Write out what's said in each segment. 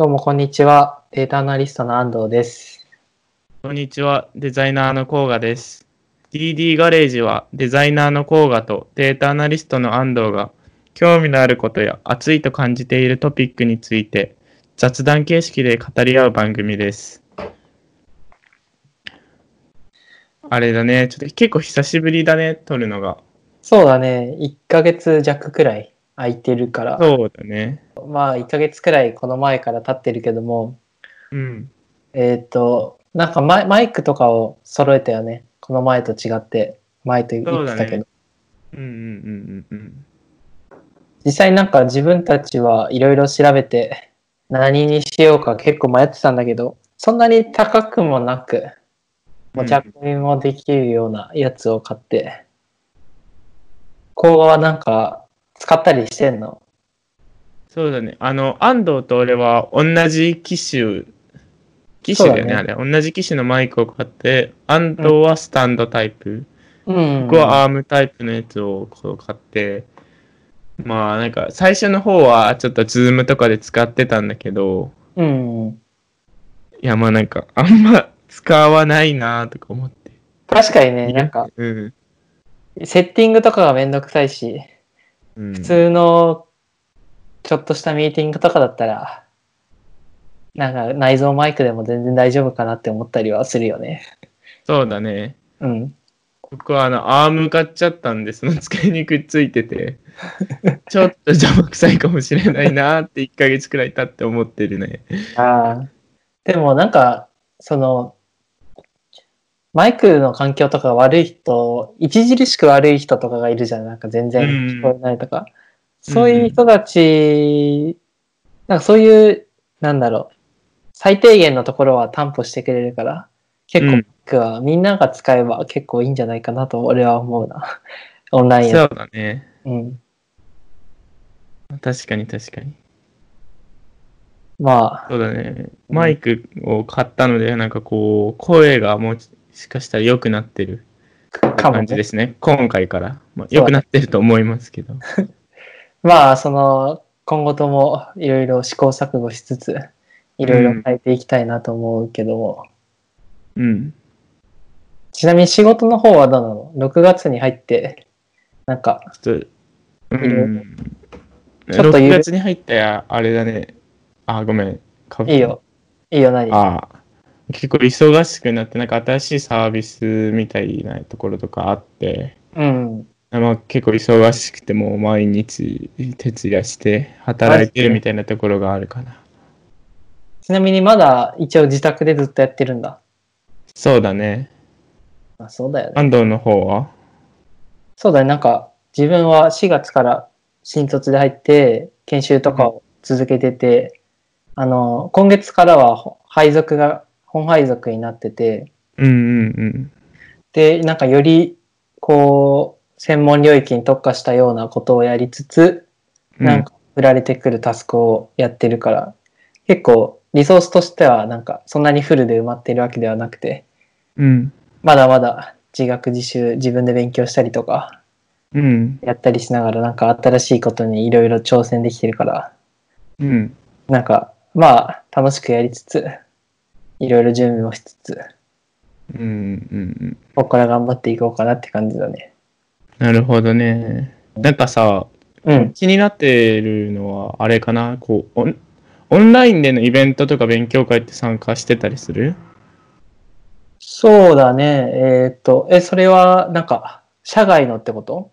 どうもこんにちは。データアナリストの安藤です。こんにちは、デザイナーの甲賀です。DD ガレージはデザイナーの甲賀とデータアナリストの安藤が興味のあることや熱いと感じているトピックについて雑談形式で語り合う番組です。あれだね、ちょっと結構久しぶりだね、撮るのが。そうだね。1ヶ月弱くらい空いてるから。そうだね。まあ1ヶ月くらいこの前から経ってるけども、うん。えっ、と、なんかマイマイクとかを揃えたよね。この前と違って。前と言ってたけど。そうだねうんうんうんうん実際なんか自分たちはいろいろ調べて何にしようか結構迷ってたんだけど、そんなに高くもなく、持ち運びもできるようなやつを買って、工場はなんか使ったりしてんの？そうだね。あの、安藤と俺は同じ機種、機種だよね、そうだあれ。同じ機種のマイクを買って、安藤はスタンドタイプ、うん。僕はアームタイプのやつをこう買って、まあなんか最初の方はちょっとズームとかで使ってたんだけど、うん。いやまあなんかあんま使わないなとか思って。確かにね、なんか、うん。セッティングとかがめんどくさいし、うん、普通のちょっとしたミーティングとかだったら、なんか内蔵マイクでも全然大丈夫かなって思ったりはするよね。そうだね。うん。僕はあのアーム買っちゃったんで、その机にくっついてて、ちょっと邪魔くさいかもしれないなって1ヶ月くらい経って思ってるね。ああ。でもなんか、その、マイクの環境とか悪い人、著しく悪い人とかがいるじゃん。なんか全然聞こえないとか。そういう人たち、なんかそういう、なんだろう、最低限のところは担保してくれるから、結構うんマイクはみんなが使えば結構いいんじゃないかなと俺は思うな。オンラインそや。うだね。うん。確かに確かに。まあ、そうだね。マイクを買ったので、なんかこう、声がもしかしたら良くなってる感じで。すね。今回から。まあ、良くなってると思いますけど。まあ、その、今後ともいろいろ試行錯誤しつつ、いろいろ変えていきたいなと思うけども、うん。ちなみに仕事の方はどうなの ?6 月に入って、なんか、ちょっと、うん。ちょっとゆ6る月に入ったや、あれだね。あ、ごめん。いいよ。いいよ、何？ああ。結構忙しくなって、なんか新しいサービスみたいなところとかあって、うん。まあ、結構忙しくてもう毎日徹夜して働いてるみたいなところがあるかな。ちなみにまだ一応自宅でずっとやってるんだ。そうだね。あそうだよね。安藤の方は？そうだね。なんか、自分は4月から新卒で入って、研修とかを続けてて、あの、今月からはほ配属が、本配属になってて、うんうんうん。で、なんかより、こう、専門領域に特化したようなことをやりつつ、うんなんか振られてくるタスクをやってるから、結構リソースとしてはなんかそんなにフルで埋まってるわけではなくて、うん。まだまだ自学自習自分で勉強したりとかうん。やったりしながらなんか新しいことにいろいろ挑戦できてるから、うん。なんかまあ楽しくやりつつ、いろいろ準備もしつつ、うん。うん。ここから頑張っていこうかなって感じだね。なるほどね。なんかさ、うん。気になってるのは、あれかな？こうオン、オンラインでのイベントとか勉強会って参加してたりする？そうだね。えーっと、え、それはなんか社外のってこと？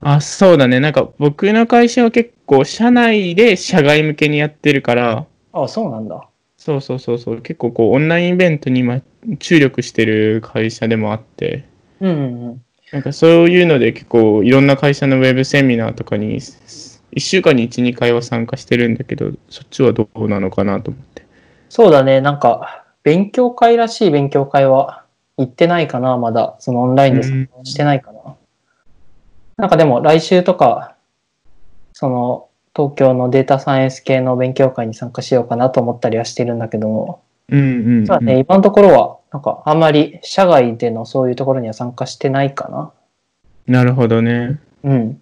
あ、そうだね。なんか僕の会社は結構社内で社外向けにやってるから、あ、そうなんだ。そうそうそうそう、結構こうオンラインイベントに今注力してる会社でもあって、うんうんうん。なんかそういうので結構いろんな会社のウェブセミナーとかに1週間に1、2回は参加してるんだけど、そっちはどうなのかなと思って。そうだね。なんか、勉強会らしい勉強会は行ってないかな、まだ。そのオンラインで参加してないかな。なんかでも来週とか、その東京のデータサイエンス系の勉強会に参加しようかなと思ったりはしてるんだけども、うんうん、うん。そうだね、今のところは、なんかあんまり社外でのそういうところには参加してないかな。なるほどね。うん。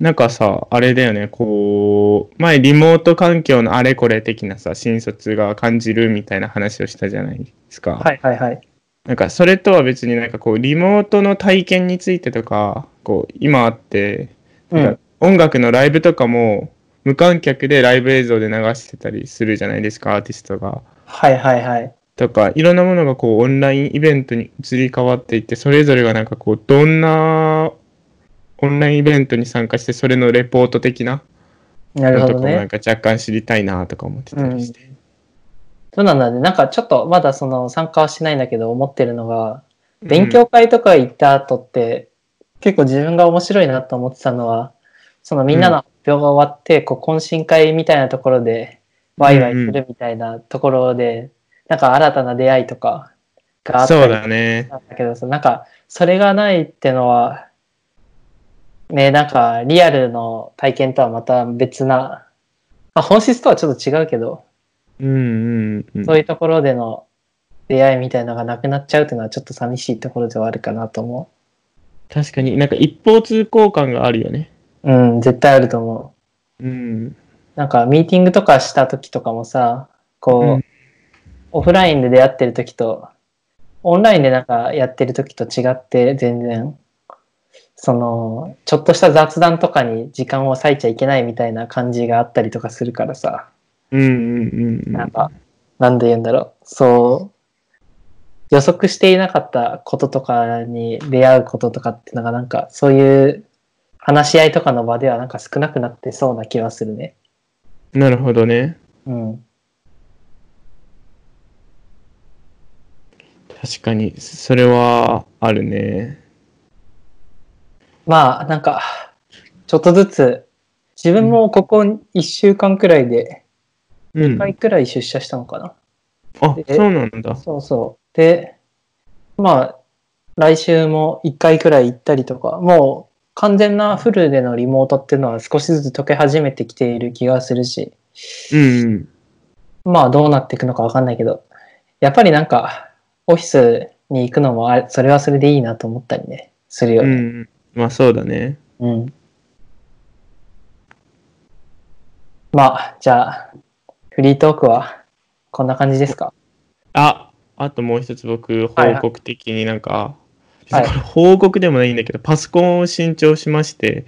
なんかさ、あれだよね、こう、前リモート環境のあれこれ的なさ、新卒が感じるみたいな話をしたじゃないですか。はいはいはい。なんかそれとは別になんかこう、リモートの体験についてとか、こう、今あって、うん。音楽のライブとかも無観客でライブ映像で流してたりするじゃないですか、アーティストが。はいはいはい。とか、いろんなものがこうオンラインイベントに移り変わっていって、それぞれがなんかこう、どんなオンラインイベントに参加して、それのレポート的ななるほどなんね。か若干知りたいなとか思ってたりして。そうなんだね。なんかちょっとまだその参加はしないんだけど思ってるのが、勉強会とか行った後って、結構自分が面白いなと思ってたのは、そのみんなの発表が終わって、こう懇親会みたいなところで、ワイワイするみたいなところで、なんか新たな出会いとかがあったそうりだね。だけどさ、なんかそれがないってのは、ね、なんかリアルの体験とはまた別な、まあ、本質とはちょっと違うけど、うんうんうん。そういうところでの出会いみたいなのがなくなっちゃうっていうのはちょっと寂しいところではあるかなと思確かになんか一方通行感があるよね。う。うん、絶対あると思う。うん。なんかミーティングとかした時とかもさ、こう、うんオフラインで出会ってる時と、オンラインでなんかやってる時と違って全然、その、ちょっとした雑談とかに時間を割いちゃいけないみたいな感じがあったりとかするからさ、うんうんうんうん。なんか、なんで言うんだろう。そう、予測していなかったこととかに出会うこととかっていうのがなんか、そういう話し合いとかの場ではなんか少なくなってそうな気はするね。なるほどね。うん。確かに、それはあるね。まあ、なんか、ちょっとずつ、自分もここ1週間くらいで、うん1。回くらい出社したのかな。あ、でそうなんだ。そうそう。で、まあ、来週も1回くらい行ったりとか、もう完全なフルでのリモートっていうのは少しずつ解け始めてきている気がするし、うんうん。まあどうなっていくのかわかんないけど、やっぱりなんか、オフィスに行くのもあ、それはそれでいいなと思ったりね、するよね。うん。まあそうだね。うん。まあ、じゃあ、フリートークはこんな感じですか？あ、あともう一つ僕、はいはい報告的になんか、はいこれ報告でもないんだけど、パソコンを新調しまして、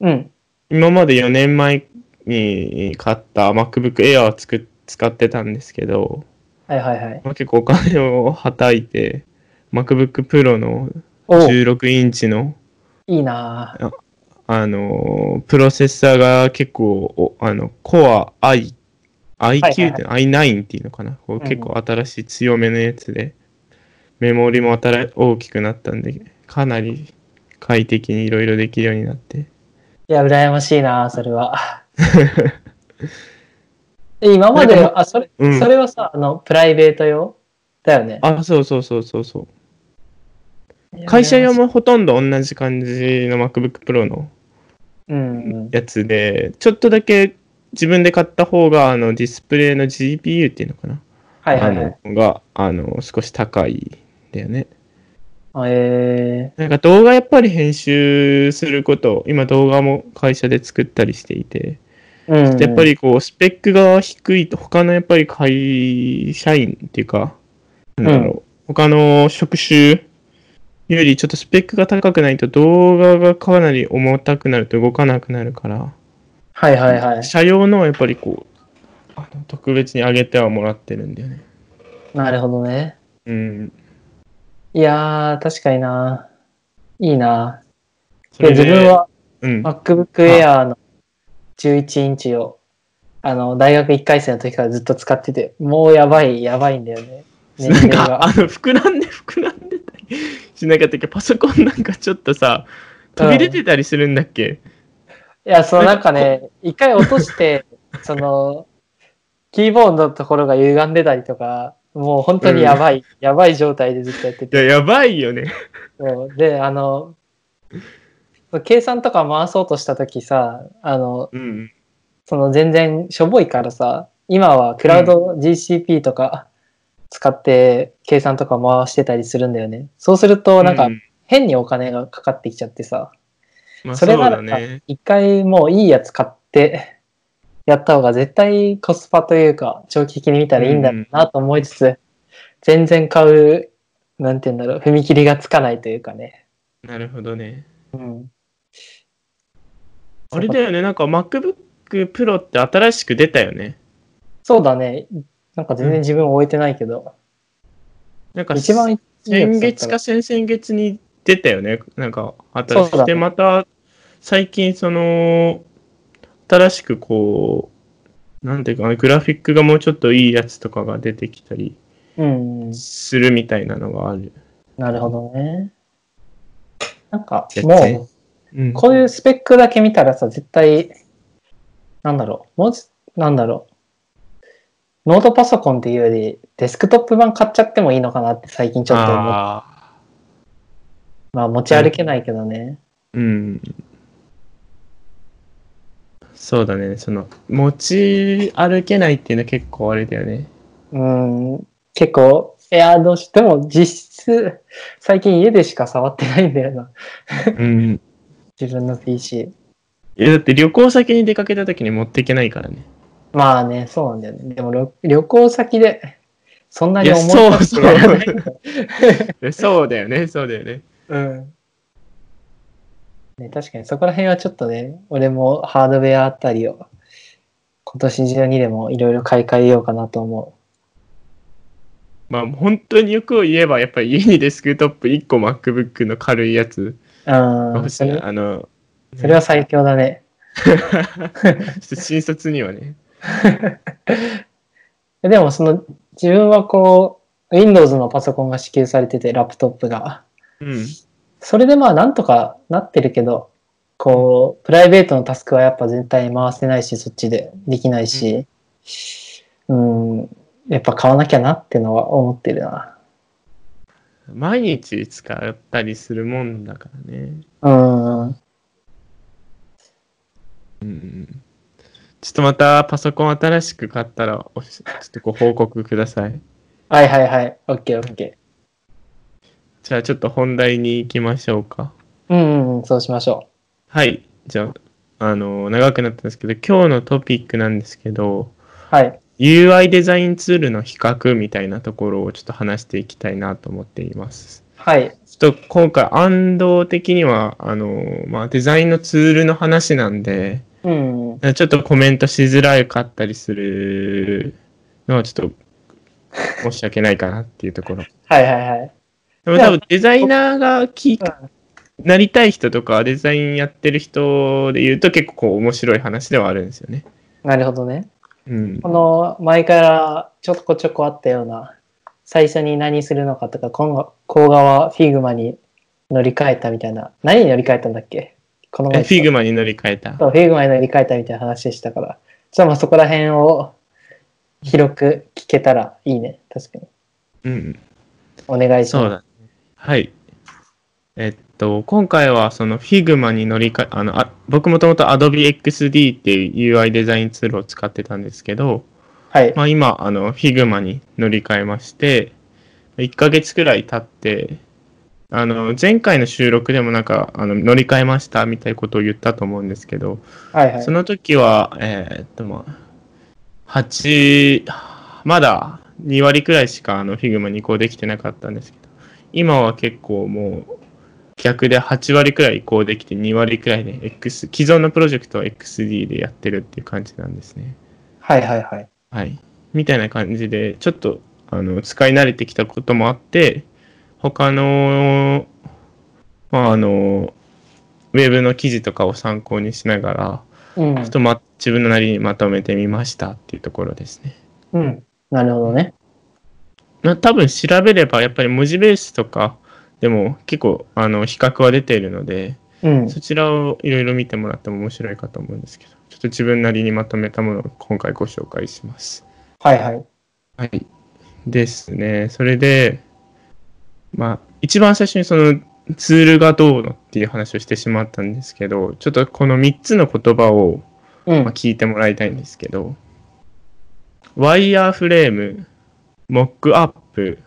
うん。今まで4年前に買った MacBook Air をつく使ってたんですけど、はいはいはい。まあ、結構お金をはたいて、MacBook Pro のお。16インチの、いいなぁあのープロセッサーが結構、おあの、Core i、はい IQ って、i9 っていうのかな、結構新しい強めのやつで、メモリも新大きくなったんで、かなり快適にいろいろできるようになって。いや、羨ましいなぁそれは。え今まであ、それ、うんそれはさ、あの、プライベート用？だよね。あ、そうそうそうそうそう。会社用もほとんど同じ感じの MacBook Pro のうんうん。やつで、ちょっとだけ自分で買った方が、あの、ディスプレイの GPU っていうのかな、はいはいはい。が、あの、少し高いんだよね。あえなんか動画やっぱり編集すること、今動画も会社で作ったりしていて、ー、うん。やっぱ、りこう、スペックが低いと、他のやっぱり会社員っていうか、なんだろう、他の職種よりちょっとスペックが高くないと動画がかなり重たくなると動かなくなるから、はいはいはい。社用のはやっぱりこう、あの特別に上げてはもらってるんだよね。なるほどね。うん。いやー、確かにないいなでで自分、はうん。MacBook Air の11インチを、あの、大学1回生の時からずっと使ってて、もうやばい、やばいんだよね。年なん齢か、が。あの、膨らんで膨らんでたり しなかったっけ？パソコンなんかちょっとさ、飛び出てたりするんだっけ、いや、そうなんかね、一回落として、その、キーボードのところが歪んでたりとか、もう本当にやばい、やばい状態でずっとやっていや、て。やばいよね。そうで、あの、計算とか回そうとした時さ、あの、うん。その全然しょぼいからさ、今はクラウド GCP とか使って計算とか回してたりするんだよね。そうすると、なんかう変にお金がかかってきちゃってさ、まあ、それなら。一回もういいやつ買って、やった方が絶対コスパというか、長期的に見たらいいんだろうなと思いつつ、全然買う、なんて言うんだろう、踏み切りがつかないというかね。なるほどね。うん。あれだよね、なんか MacBook Pro って新しく出たよね。そうだね。なんか全然自分置いてないけど、なんか一番先月か先々月に出たよね。なんか新しく。そうだねで、また最近その、新しくこう、なんていうかな、グラフィックがもうちょっといいやつとかが出てきたりうん。するみたいなのがある。なるほどね。なんか絶、も対う、うん。こういうスペックだけ見たらさ、絶対、なんだろう、もうち、なんだろう。ノートパソコンっていうより、デスクトップ版買っちゃってもいいのかなって最近ちょっと思う。あまあ持ち歩けないけどね。ーうん。そうだね。その、持ち歩けないっていうのは結構あれだよね。うん、結構、いや、どうしても実質、最近家でしか触ってないんだよな。うん。自分の PC。いや、だって旅行先に出かけた時に持っていけないからね。まあね、そうなんだよね。でも旅旅行先で、そんなにいや思い立ってやらないんだよえそうだよね、そうだよね。うん。ね、確かにそこら辺はちょっとね、俺もハードウェアあたりを今年中にでもいろいろ買い替えようかなと思まあ、本当によくを言えば、やっぱり家にデスクトップ1個 MacBook の軽いやつう。うん。欲しいそれ？あの、それは最強だね。ちょっと新卒にはね。でもその自分はこう、Windows のパソコンが支給されてて、ラップトップが。うん。それでまあなんとかなってるけど、こう、プライベートのタスクはやっぱ絶対回せないし、そっちでできないし、うん、やっぱ買わなきゃなってのは思ってるな。毎日使ったりするもんだからね。うん。うん。ちょっとまたパソコン新しく買ったら、ちょっとご報告ください。はいはいはい。オッケーオッケじゃあちょっと本題に行きましょうか。ー。うん、うん、そうしましょはい。じゃあ、あの、長くなったんですけど、今日のトピックなんですけど、う。はい。UI デザインツールの比較みたいなところをちょっと話していきたいなと思っています。はい。ちょっと今回、安藤的には、あの、まあ、デザインのツールの話なんで、うん。ちょっとコメントしづらかったりするのはちょっと申し訳ないかなっていうところ。はいはいはい。でも多分デザイナーがきうんなりたい人とかデザインやってる人で言うと結構こう面白い話ではあるんですよね。なるほどね。うんこ。の前からちょこちょこあったような、最初に何するのかとか、今後、後側フィグマに乗り換えたみたいな。何に乗り換えたんだっけ？このフィグマに乗り換えた。そう Figmaに乗り換えたみたいな話でしたから。じゃあまあそこら辺を広く聞けたらいいね。確かに。うん。お願いします。はい。えっと、今回はその Figma に乗り換え、あの、あ僕もともと Adobe XD っていう UI デザインツールを使ってたんですけど、はい。まあ今、あの、Figma に乗り換えまして、1ヶ月くらい経って、あの、前回の収録でもなんか、あの、乗り換えましたみたいなことを言ったと思うんですけど、はいはいそ。の時は、えーっと、まあ、8、まだ2割くらいしかあの Figma に移行できてなかったんですけど、今は結構もう逆で8割くらい移行できて2割くらいで X、既存のプロジェクトは XD でやってるっていう感じなんですね。はいはいはい。はい。みたいな感じで、ちょっとあの使い慣れてきたこともあって、他の、まあ、あの、ウェブの記事とかを参考にしながら、うんちょっ。とま、自分のなりにまとめてみましたっていうところですね。うん。なるほどね。な多分調べればやっぱり文字ベースとかでも結構あの比較は出ているので、うん。そちらをいろいろ見てもらっても面白いかと思うんですけど、ちょっと自分なりにまとめたものを今回ご紹介します。はいはい。はい。ですね。それで、まあ、一番最初にそのツールがどうのっていう話をしてしまったんですけど、ちょっとこの3つの言葉をうんまあ、。聞いてもらいたいんですけど、ワイヤーフレーム、モックアップ、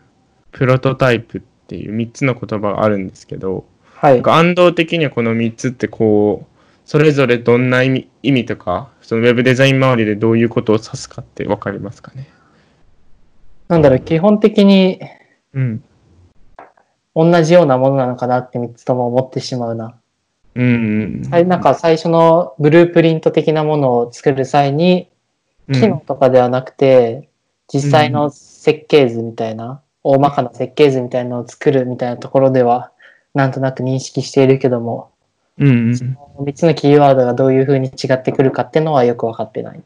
プロトタイプっていう3つの言葉があるんですけど、はない安藤的にはこの3つってこう、それぞれどんな意味意味とか、そのウェブデザイン周りでどういうことを指すかってわかりますかね？なんだろう、基本的にうん。同じようなものなのかなって3つとも思ってしまうな。うん。はい、なんか最初のブループリント的なものを作る際に、うん、機能とかではなくて、実際の設計図みたいな、大まかな設計図みたいなのを作るみたいなところでは、なんとなく認識しているけども、うんうん。3つのキーワードがどういう風に違ってくるかっていうのはよくわかってない。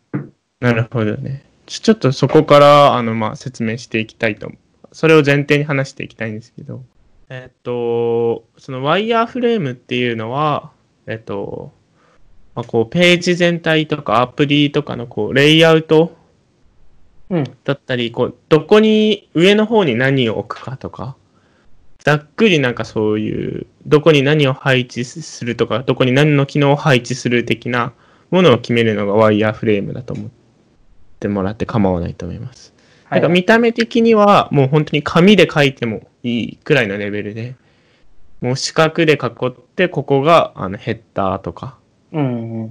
なるほどね。ちょちょっとそこからあの、まあ、説明していきたいと。それを前提に話していきたいんですけど、えっと、そのワイヤーフレームっていうのは、えっと、まあ、こうページ全体とかアプリとかのこうレイアウトうん。だったり、こうどこに上の方に何を置くかとか、ざっくりなんかそういう、どこに何を配置するとか、どこに何の機能を配置する的なものを決めるのがワイヤーフレームだと思ってもらって構わないと思います。はなんか見た目的にはもう本当に紙で書いてもいいくらいのレベルで、もう四角で囲って、ここがあのヘッダーとかっ。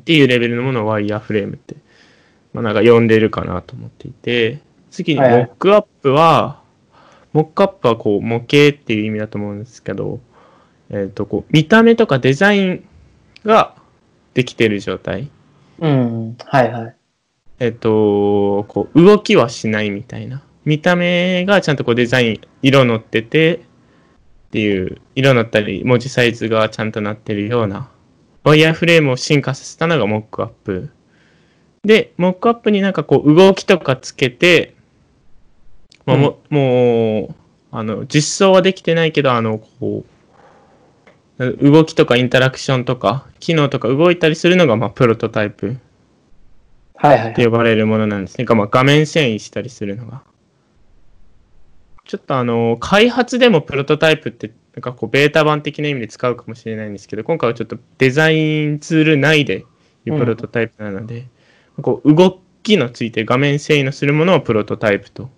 ていうレベルのものをワイヤーフレームって、まあ、なんか呼んでるかなと思っていて、次にモックアップは、モックアップはこう模型っていう意味だと思うんですけど、えっ、とこう見た目とかデザインができてる状態。うん。はいはい。えっ、と、こう動きはしないみたいな。見た目がちゃんとこうデザイン、色乗っててっていう、色乗ったり文字サイズがちゃんとなってるような、ワイヤーフレームを進化させたのがモックアップ。で、モックアップになんかこう動きとかつけて、まあももう、あの、実装はできてないけど、あの、こう、動きとかインタラクションとか、機能とか動いたりするのが、まあ、プロトタイプ。はいはいって呼ばれるものなんですね。がまあ、画面遷移したりするのが。ちょっとあの、開発でもプロトタイプって、なんかこう、ベータ版的な意味で使うかもしれないんですけど、今回はちょっとデザインツール内でいうプロトタイプなので、こう、動きのついて画面遷移のするものをプロトタイプと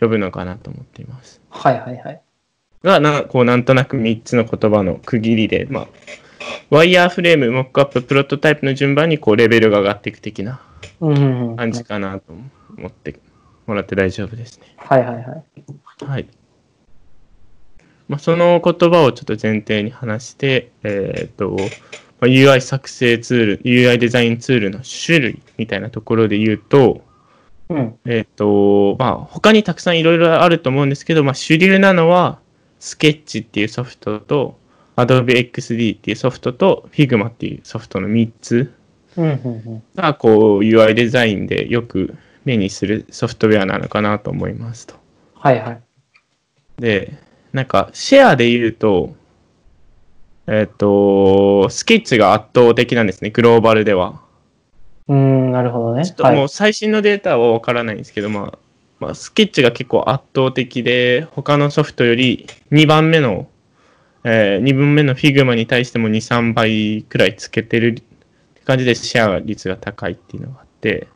呼ぶのかなと思っています。はいはいはい。が、なこう、なんとなく3つの言葉の区切りで、まあ、ワイヤーフレーム、モックアップ、プロトタイプの順番にこう、レベルが上がっていく的な。感じかなと思ってもらって大丈夫ですね。はいはいはい。はい。まあ、その言葉をちょっと前提に話して、えっ、と、まあ、UI 作成ツール、UI デザインツールの種類みたいなところで言うと、うん。えっ、と、まあ、他にたくさんいろいろあると思うんですけど、まあ、主流なのは、スケッチっていうソフトと、Adobe XD っていうソフトと、Figma っていうソフトの3つ。が、こう、UI デザインでよく目にするソフトウェアなのかなと思いますと。はいはい。で、なんか、シェアで言うと、えっ、と、スケッチが圧倒的なんですね、グローバルでは。うーん、なるほどね。ちょっとはい。もう最新のデータはわからないんですけど、まあ、まあ、スケッチが結構圧倒的で、他のソフトより2番目の、え2分目の Figma に対しても2、3倍くらいつけてるって感じでシェア率が高いっていうのがあって、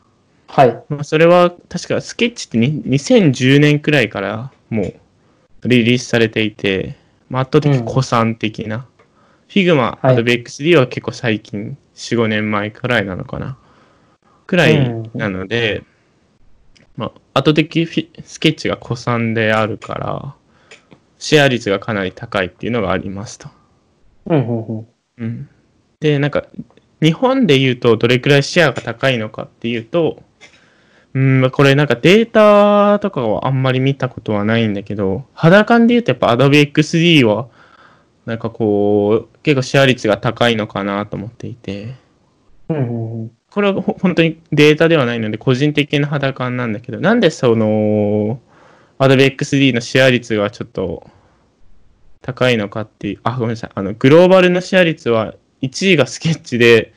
はい。まあ、それは確かスケッチってに2010年くらいからもうリリースされていて、まあ、圧倒的に古参的な。Figma、はい Adobe XD は結構最近、4、5年前くらいなのかな。くらいうんなので、まあ、圧倒的フィスケッチが古参であるから、シェア率がかなり高いっていうのがありますと。うんうんうん。うん、で、なんか、日本で言うとどれくらいシェアが高いのかっていうと、うん、これなんかデータとかはあんまり見たことはないんだけど、肌感で言うとやっぱ Adobe XD は、なんかこう、結構シェア率が高いのかなと思っていて、うんうんうん。これはほ本当にデータではないので個人的な肌感なんだけど、なんでその、Adobe XD のシェア率がちょっと高いのかっていう、あ、ごめんなさい。あの、グローバルのシェア率は1位がスケッチで、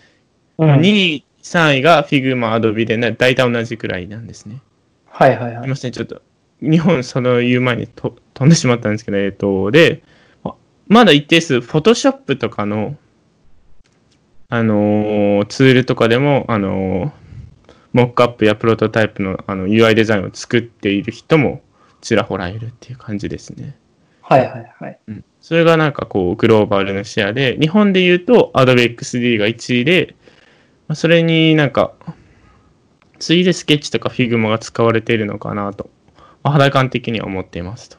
うん2位、3位が Figma、Adobe で、ね、大体同じくらいなんですね。はいはいはい。すみません、ちょっと、日本その言う前にと飛んでしまったんですけど、えっと、で、ままだ一定数、Photoshop とかの、あのーツールとかでも、あのーモックアップやプロトタイプのあの UI デザインを作っている人もちらほらいるっていう感じですね。はいはいはい。それがなんかこう、グローバルのシェアで、日本で言うと Adobe XD が1位で、まあそれになんか、次いでスケッチとか Figma が使われているのかなと、まあ、肌感的には思っていますと。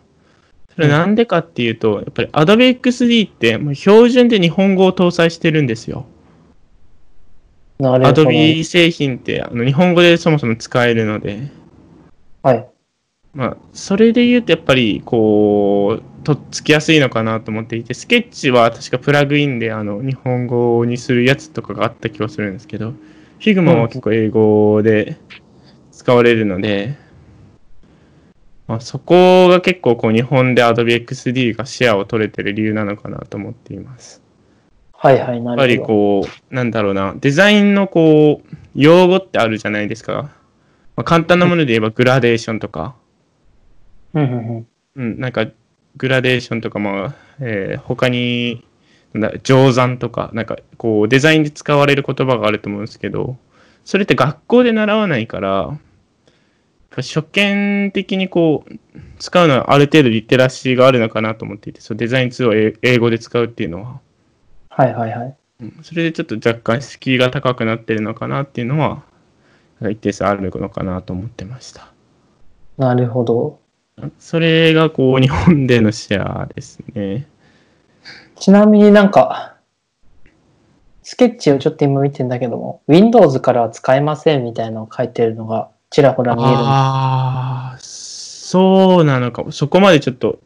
それなんでかっていうと、やっぱり Adobe XD ってもう標準で日本語を搭載してるんですよ。なるほど。Adobe 製品ってあの日本語でそもそも使えるので、はい。まあ、それで言うとやっぱりこう、とっつきやすいのかなと思っていて、スケッチは確かプラグインであの日本語にするやつとかがあった気がするんですけど、Figma は結構英語で使われるので、まあ、そこが結構こう日本で Adobe XD がシェアを取れてる理由なのかなと思っています。はいはい、なやっぱりるほど。こう、なんだろうな、デザインのこう、用語ってあるじゃないですか。まあ、簡単なもので言えばグラデーションとか、うんうんうん。うん、なんか、グラデーションとか、まあ、えー他に、なんだ、乗算とか、なんか、こう、デザインで使われる言葉があると思うんですけど、それって学校で習わないから、初見的にこう、使うのはある程度リテラシーがあるのかなと思っていて、そうデザインツールを英英語で使うっていうのは、はいはいはい。うんそれでちょっと若干敷居が高くなってるのかなっていうのは、一定数あるのかなと思ってました。なるほど。それがこう、日本でのシェアですね。ちなみになんか、スケッチをちょっと今見てんだけども、Windows からは使えませんみたいなのを書いてるのがちらほら見えるああ、そうなのかも。そこまでちょっと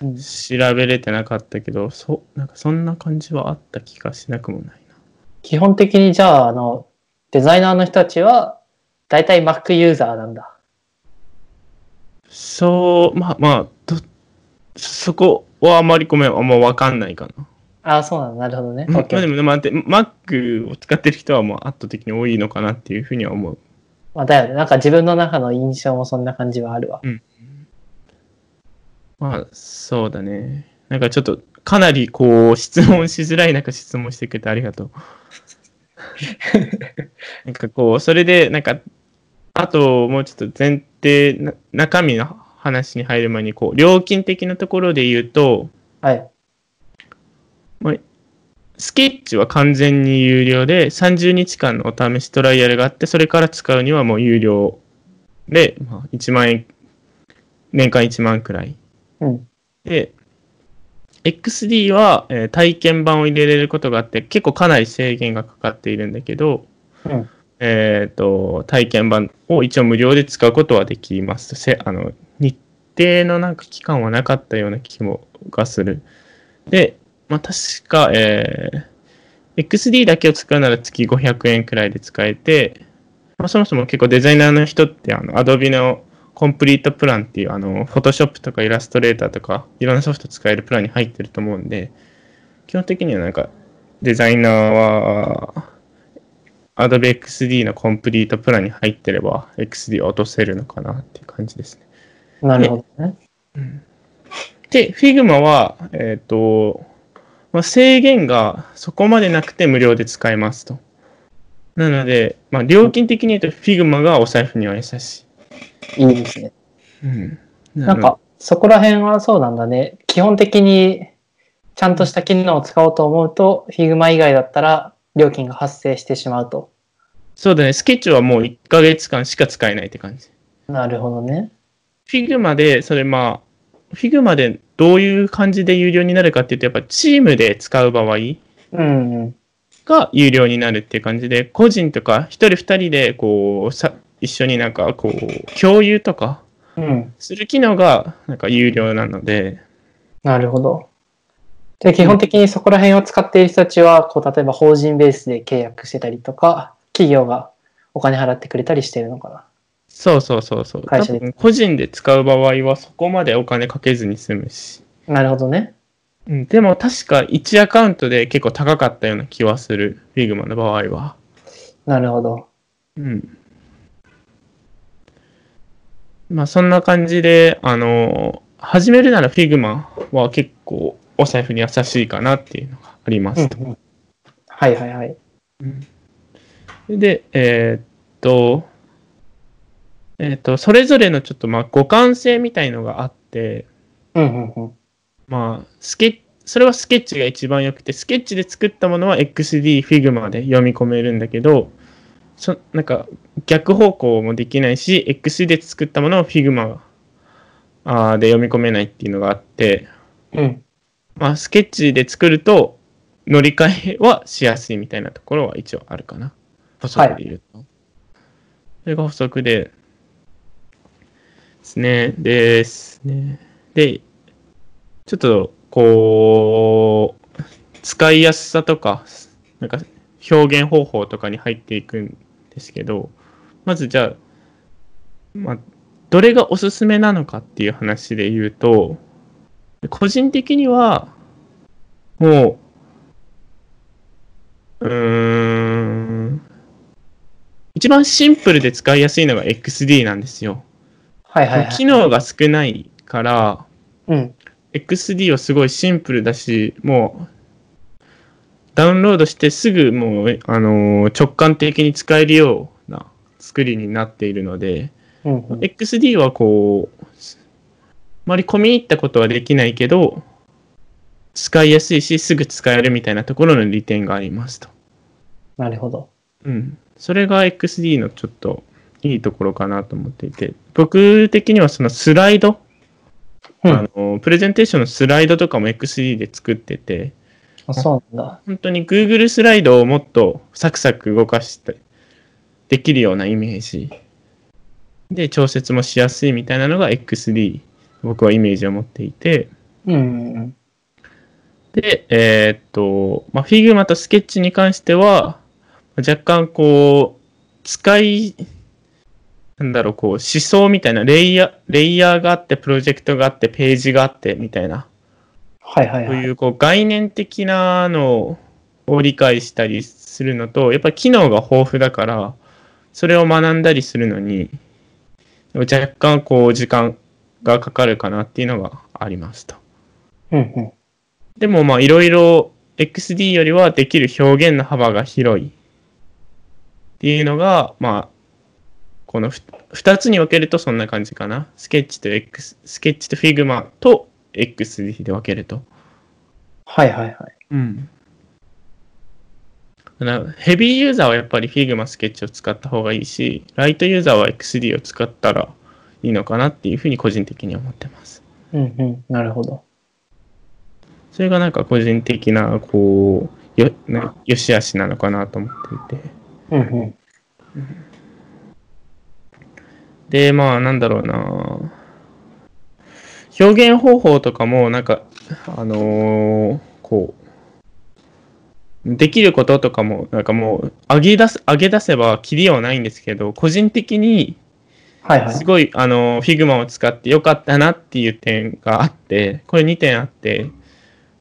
うん調べれてなかったけど、そなんかそんな感じはあった気がしなくもないな。基本的にじゃあ、あの、デザイナーの人たちは、だいたい Mac ユーザーなんだ。そう、まあまあ、どそこはあまりごめん、あんまわかんないかな。ああ、そうなんだ。なるほどね。まあでも、待って、Mac を使ってる人はもう圧倒的に多いのかなっていうふうには思う。まあ、だよね。なんか自分の中の印象もそんな感じはあるわ。まあ、そうだね。なんかちょっと、かなりこう、質問しづらい中質問してくれてありがとう。なんかこう、それで、なんか、あと、もうちょっと前提、な中身の話に入る前に、こう、料金的なところで言うと、はい。スケッチは完全に有料で、30日間のお試しトライアルがあって、それから使うにはもう有料で、まあ、1万円、年間1万くらい。うん。で、XD は、えー体験版を入れれることがあって、結構かなり制限がかかっているんだけど、うん。えっ、と、体験版を一応無料で使うことはできますと。せあの、日程のなんか期間はなかったような気もがする。で、まあ確か、えー XD だけを使うなら月500円くらいで使えて、まあ、そもそも結構デザイナーの人って、あの、Adobe のコンプリートプランっていう、あの、Photoshop とかイラストレーターとか、いろんなソフト使えるプランに入ってると思うんで、基本的にはなんか、デザイナーは、Adobe XD のコンプリートプランに入ってれば、XD を落とせるのかなっていう感じですね。なるほどね。で、Figma は、えっ、と、まあ、制限がそこまでなくて無料で使えますと。なので、まあ、料金的に言うと Figma がお財布には優しい。いいですね。うん。なんか、そこら辺はそうなんだね。基本的に、ちゃんとした機能を使おうと思うと、Figma 以外だったら、料金が発生してしまうと。そうだね、スケッチはもう1ヶ月間しか使えないって感じ。なるほどね。Figma で、それまあ、Figma でどういう感じで有料になるかっていうと、やっぱチームで使う場合。が有料になるっていう感じで、個人とか一人二人でこう、さ一緒になんかこう、共有とかうん。する機能がなんか有料なので、なるほど。で、基本的にそこら辺を使っている人たちは、こう、例えば法人ベースで契約してたりとか、企業がお金払ってくれたりしてるのかな。そうそうそうそう。会社で多分個人で使う場合はそこまでお金かけずに済むし。なるほどね。うん、でも確か1アカウントで結構高かったような気はする。Figma の場合は。なるほど。うん。まあそんな感じで、あの、始めるなら Figma は結構お財布に優しいかなっていうのがありますと。うんうんはいはいはい。で、えーっと、えーっと、それぞれのちょっとまあ互換性みたいのがあって、うんうんうん。まあ、スケッそれはスケッチが一番良くて、スケッチで作ったものは XD、Figma で読み込めるんだけど、そなんか逆方向もできないし、XD で作ったものを Figma あーで読み込めないっていうのがあって、うん。まあ、スケッチで作ると乗り換えはしやすいみたいなところは一応あるかな。補足で言うと。それが補足で、ですね。ですね。で、ちょっと、こう、使いやすさとか、なんか表現方法とかに入っていくんですけど、まずじゃあ、まあ、どれがおすすめなのかっていう話で言うと、個人的には、もう、うーん、一番シンプルで使いやすいのが XD なんですよ。はいはいはい。機能が少ないから、うん。XD はすごいシンプルだし、もう、ダウンロードしてすぐもう、あのー直感的に使えるような作りになっているので、うんうん。XD はこう、あまり込み入ったことはできないけど、使いやすいし、すぐ使えるみたいなところの利点がありますと。なるほど。うん。それが XD のちょっといいところかなと思っていて、僕的にはそのスライド、うん。あの、プレゼンテーションのスライドとかも XD で作ってて、あそうなんだ。本当に Google スライドをもっとサクサク動かしてできるようなイメージ。で調節もしやすいみたいなのが XD 僕はイメージを持っていて。うん。うんでえーっと、まあ、Figma と Sketch に関しては若干こう使いなんだろうこう思想みたいなレイヤーレイヤーがあってプロジェクトがあってページがあってみたいなはいはいはい。そういうこう概念的なのを理解したりするのと、やっぱり機能が豊富だから、それを学んだりするのに、若干こう時間がかかるかなっていうのがありますと。うんうん。でもまあいろいろ XD よりはできる表現の幅が広いっていうのが、まあ、このふ2つに分けるとそんな感じかな。スケッチと X、スケッチと Figma と XD で分けると。はいはいはい。うん。なヘビーユーザーはやっぱり Figma スケッチを使った方がいいし、ライトユーザーは XD を使ったらいいのかなっていうふうに個人的に思ってます。うんうん。なるほど。それがなんか個人的な、こう、よ、なよしあしなのかなと思っていて。うんうん。で、まあなんだろうな表現方法とかもなんか、あのーこう、できることとかも、なんかもう、上げ出す、上げ出せばキリはないんですけど、個人的にはいはいす。ごい、あの、Figma を使ってよかったなっていう点があって、これ2点あって、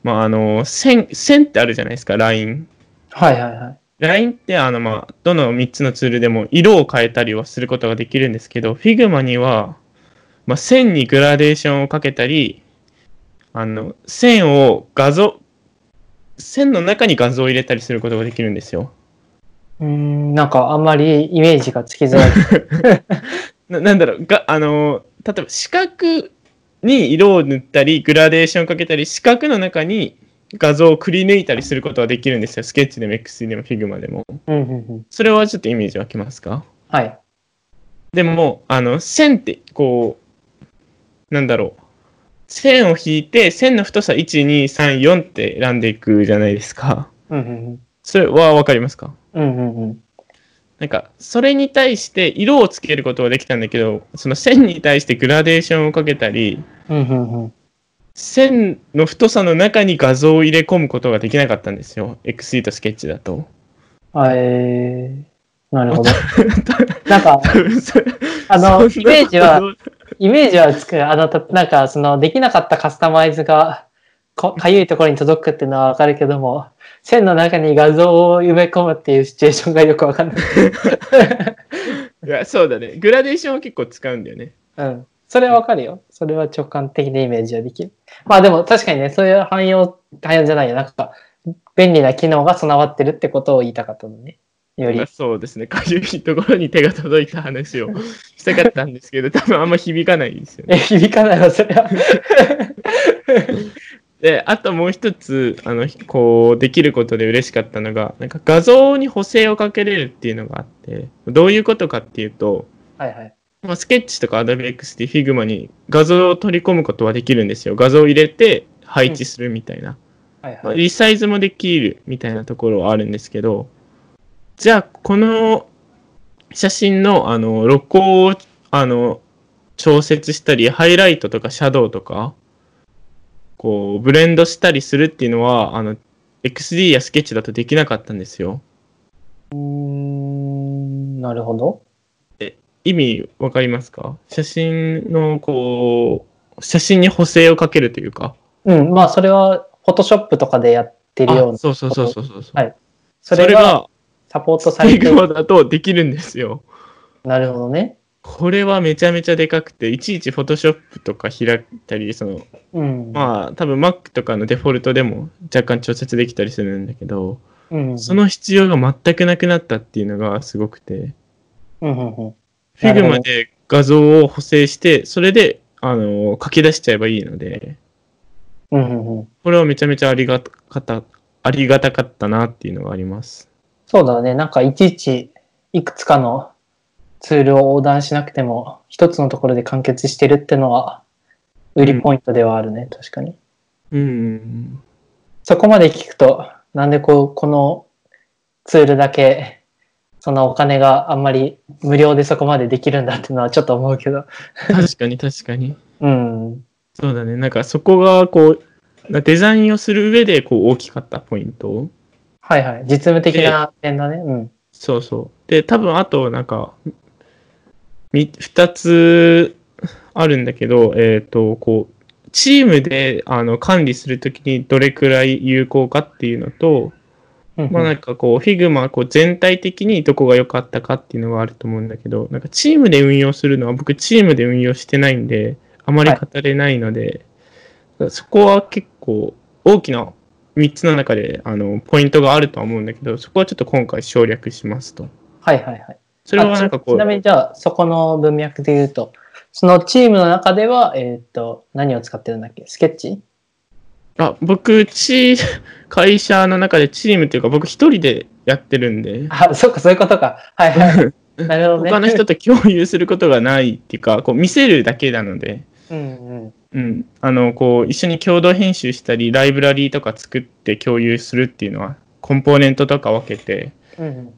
まあ、あの、線、線ってあるじゃないですか、LINE。はいはいはい。LINE って、あの、まあ、どの3つのツールでも色を変えたりはすることができるんですけど、Figma には、まあ、線にグラデーションをかけたり、あの、線を画像、線の中に画像を入れたりすることができるんですよ。うーん、なんかあんまりイメージがつきづらい。ななんだろう、が、あの、例えば四角に色を塗ったり、グラデーションをかけたり、四角の中に画像をくり抜いたりすることができるんですよ。スケッチでも XD でも Figma でも。うんうんうん。それはちょっとイメージ湧きますか？はい。でも、あの、線って、こう、なんだろう。線を引いて、線の太さ1、2、3、4って選んでいくじゃないですか。うんうんそれはわかりますか？うん。うんうんうん。なんか、それに対して色をつけることはできたんだけど、その線に対してグラデーションをかけたり、うんうんうん。線の太さの中に画像を入れ込むことができなかったんですよ。XD とスケッチだと。あえー、なるほど。なんか、あの、イメージはイメージはつく。あの、たなんか、その、できなかったカスタマイズが、こかゆいところに届くっていうのはわかるけども、線の中に画像を埋め込むっていうシチュエーションがよくわかんない。いや、そうだね。グラデーションを結構使うんだよね。うん。それはわかるよ。それは直感的なイメージはできる。まあでも確かにね、そういう汎用、汎用じゃないよ。なんか、便利な機能が備わってるってことを言いたかったのね。より。そうですね。かゆいところに手が届いた話をしたかったんですけど、多分あんま響かないですよね。え、響かないわ、それは。い で、あともう一つ、あの、こう、できることで嬉しかったのが、なんか画像に補正をかけれるっていうのがあって、どういうことかっていうと、はいはい。まあ、スケッチとか Adobe XD、Figma に画像を取り込むことはできるんですよ。画像を入れて配置するみたいな。まあはいはい。リサイズもできるみたいなところはあるんですけど、じゃあ、この写真の、あの、露光を、あの、調節したり、ハイライトとかシャドウとか、こう、ブレンドしたりするっていうのは、あの、XD やスケッチだとできなかったんですよ。うーん、なるほど。意味わかりますか？写真の、こう、写真に補正をかけるというか。うん、まあそれは、フォトショップとかでやってるような。あそうそうそうそうそう。はいそれがが、サポートされてる。だとできるんですよ。なるほどね。これはめちゃめちゃでかくて、いちいち Photoshop とか開いたり、その、うん。まあ、多分 Mac とかのデフォルトでも若干調節できたりするんだけど、うん。その必要が全くなくなったっていうのがすごくて、うんうんうん。なるほど Figma で画像を補正して、それで、あの、書き出しちゃえばいいので、うんうんうん。これはめちゃめちゃありがたかった、ありがたかったなっていうのがあります。そうだね。なんかいちいちいくつかのツールを横断しなくても、一つのところで完結してるってのは、売りポイントではあるね。確かに。うん。そこまで聞くと、なんでこう、このツールだけ、そのお金があんまり無料でそこまでできるんだっていうのはちょっと思うけど。確かに確かに。うん。そうだね。なんかそこがこう、デザインをする上でこう大きかったポイント。はいはい。実務的な点だね。うん。そうそう。で、多分あとなんか、み二つあるんだけど、えっ、と、こう、チームであの管理するときにどれくらい有効かっていうのと、うんまあなんかこう、Figma こう全体的にどこが良かったかっていうのがあると思うんだけど、なんかチームで運用するのは僕チームで運用してないんで、あまり語れないので、そこは結構大きな3つの中であのポイントがあるとは思うんだけど、そこはちょっと今回省略しますと。はいはいはい。それはなんかこあちちなみう、にじゃあ、そこの文脈で言うと、そのチームの中では、えーっと、何を使ってるんだっけ？スケッチ？あ僕、チ 会社の中でチームっていうか僕一人でやってるんで、あ、そっか、そういうことか。はいはい。なるほどね。他の人と共有することがないっていうか、こう見せるだけなので、うんうん。うん、あのこう一緒に共同編集したりライブラリーとか作って共有するっていうのはコンポーネントとか分けて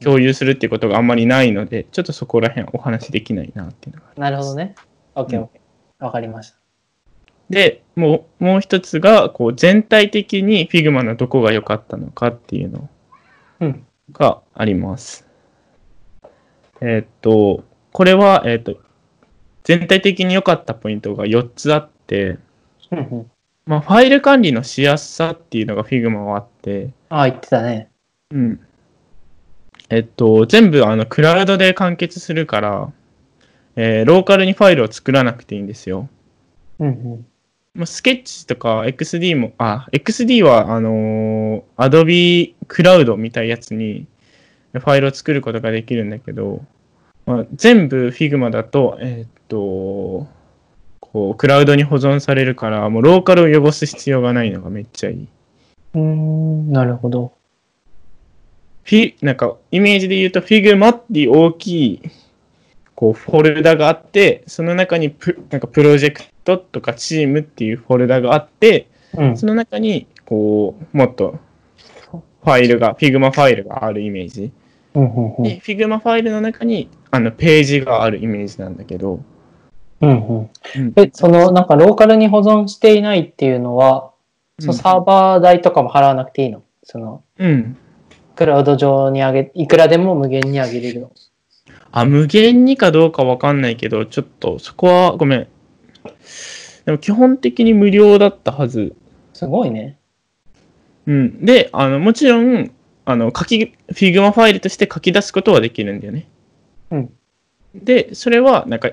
共有するっていうことがあんまりないのでちょっとそこら辺お話できないなっていうのがなるほどね。OK、うん OK。わかりました。でもうもう一つがこう全体的に Figma のどこが良かったのかっていうのうん。がありますえーっとこれは、えーっと全体的に良かったポイントが4つあってうんうん。まあ、ファイル管理のしやすさっていうのが Figma はあって、ああ、言ってたね。うん。えっと、全部あのクラウドで完結するから、えーローカルにファイルを作らなくていいんですよ。うんうん。まあ、スケッチとか XD も、あ、XD はあのー Adobe クラウドみたいなやつにファイルを作ることができるんだけど、まあ、全部 Figma だと、えっと、こう、クラウドに保存されるから、もうローカルを汚す必要がないのがめっちゃいい。うーん、なるほど。フィ、なんか、イメージで言うと、Figma っていう大きい、こう、フォルダがあって、その中にプ、なんか、プロジェクトとかチームっていうフォルダがあって、うん。その中に、こう、もっと、ファイルが、Figma ファイルがあるイメージ。うんうんうんで、Figma ファイルの中に、あの、ページがあるイメージなんだけど、うんうん。うんえ、その、なんかローカルに保存していないっていうのは、そのサーバー代とかも払わなくていいの？その、うん。クラウド上に上げ、いくらでも無限に上げれるの？あ、無限にかどうかわかんないけど、ちょっと、そこは、ごめん。でも、基本的に無料だったはず。すごいね。うん。で、あの、もちろん、あの、書き、Figma ファイルとして書き出すことはできるんだよね。うん。で、それは、なんか、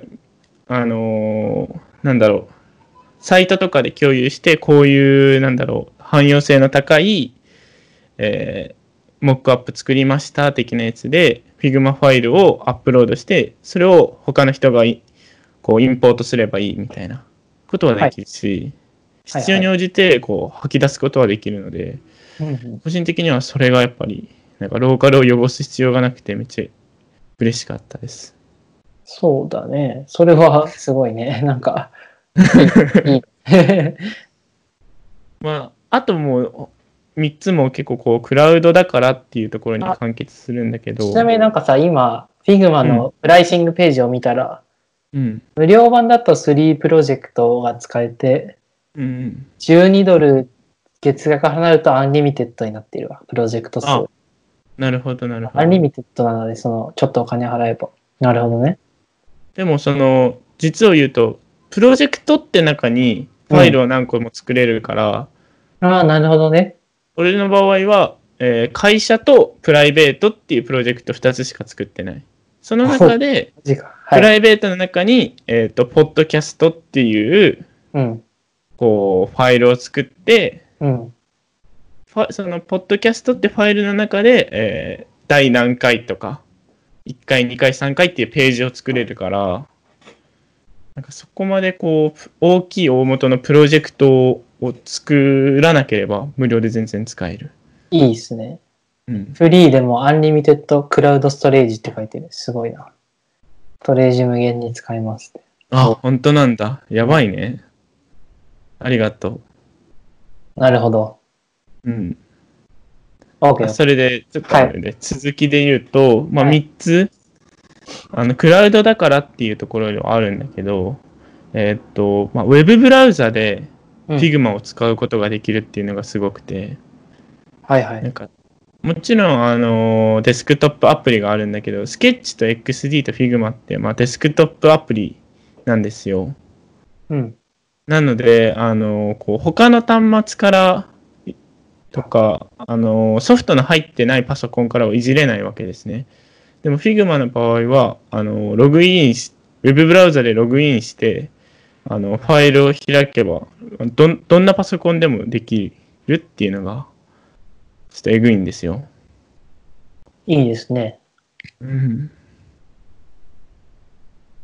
あのーなんだろう。サイトとかで共有して、こういう、なんだろう、汎用性の高い、えーモックアップ作りました的なやつで、Figma ファイルをアップロードして、それを他の人がいこうインポートすればいいみたいなことはできるし、必要に応じてこう吐き出すことはできるので、うんうん個人的にはそれがやっぱり、なんかローカルを汚す必要がなくてめっちゃ嬉しかったです。そうだね。それはすごいね。なんか、いい。いい まあ、あともう3つも結構こうクラウドだからっていうところに完結するんだけど、ちなみになんかさ、今、Figma のプライシングページを見たら、うん、無料版だと3プロジェクトが使えて、うん、12ドル月額払われるとアンリミテッドになっているわ、プロジェクト数。あなるほど、なるほアンリミテッドなので、その、ちょっとお金払えば。なるほどね。でもその、実を言うと、プロジェクトって中にファイルを何個も作れるから、ああ、なるほどね。俺の場合は、えー会社とプライベートっていうプロジェクト2つしか作ってない。その中で。はい。プライベートの中に、えっ、と、ポッドキャストっていう、うん。こう、ファイルを作って、うん。その、ポッドキャストってファイルの中で、えー第何回とか、1回、2回、3回っていうページを作れるから、なんかそこまでこう、大きい大元のプロジェクトを作らなければ無料で全然使える。いいですね。うん。フリーでもアンリミテッドクラウドストレージって書いてる。すごいな。ストレージ無限に使えます。あ、本当なんだ。やばいね。ありがとなるほど。う。うん。OK あ。それで、ちょっとはい続きで言うと、まあ、はい3つ、あの、クラウドだからっていうところではあるんだけど、えーっと、まあ、ウェブブラウザでうん Figma を使うことができるっていうのがすごくて、はいはい。なんか、もちろん、あの、デスクトップアプリがあるんだけど、スケッチと XD と Figma って、まあ、デスクトップアプリなんですよ。うん。なので、あの、こう、他の端末からとか、あの、ソフトの入ってないパソコンからはいじれないわけですね。でも、Figma の場合は、あの、ログインし、ウェブブラウザでログインして、あの、ファイルを開けば、どん、どんなパソコンでもできるっていうのが、ちょっとえぐいんですよ。いいですね。うん。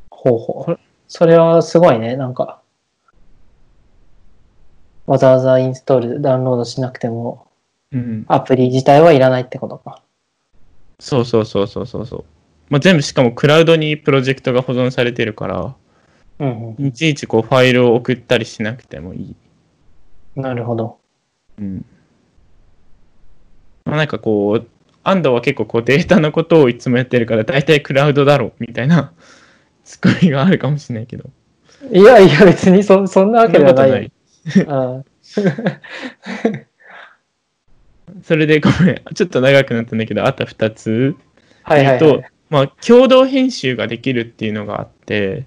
ほうほう。それはすごいね。なんか、わざわざインストール、ダウンロードしなくても、うん。アプリ自体はいらないってことか。そうそうそうそうそうそう。まあ、全部しかもクラウドにプロジェクトが保存されてるから、うんいちいちこうファイルを送ったりしなくてもいい。うん。なるほど。うん。まあ、なんかこう、安藤は結構こうデータのことをいつもやってるから、大体クラウドだろうみたいなツッコミがあるかもしれないけど。いやいや、別にそそんなわそけではな。い それでごめん、ちょっと長くなったんだけど、あと2つ。はいはい、えっとはい。、まあ、共同編集ができるっていうのがあって、うん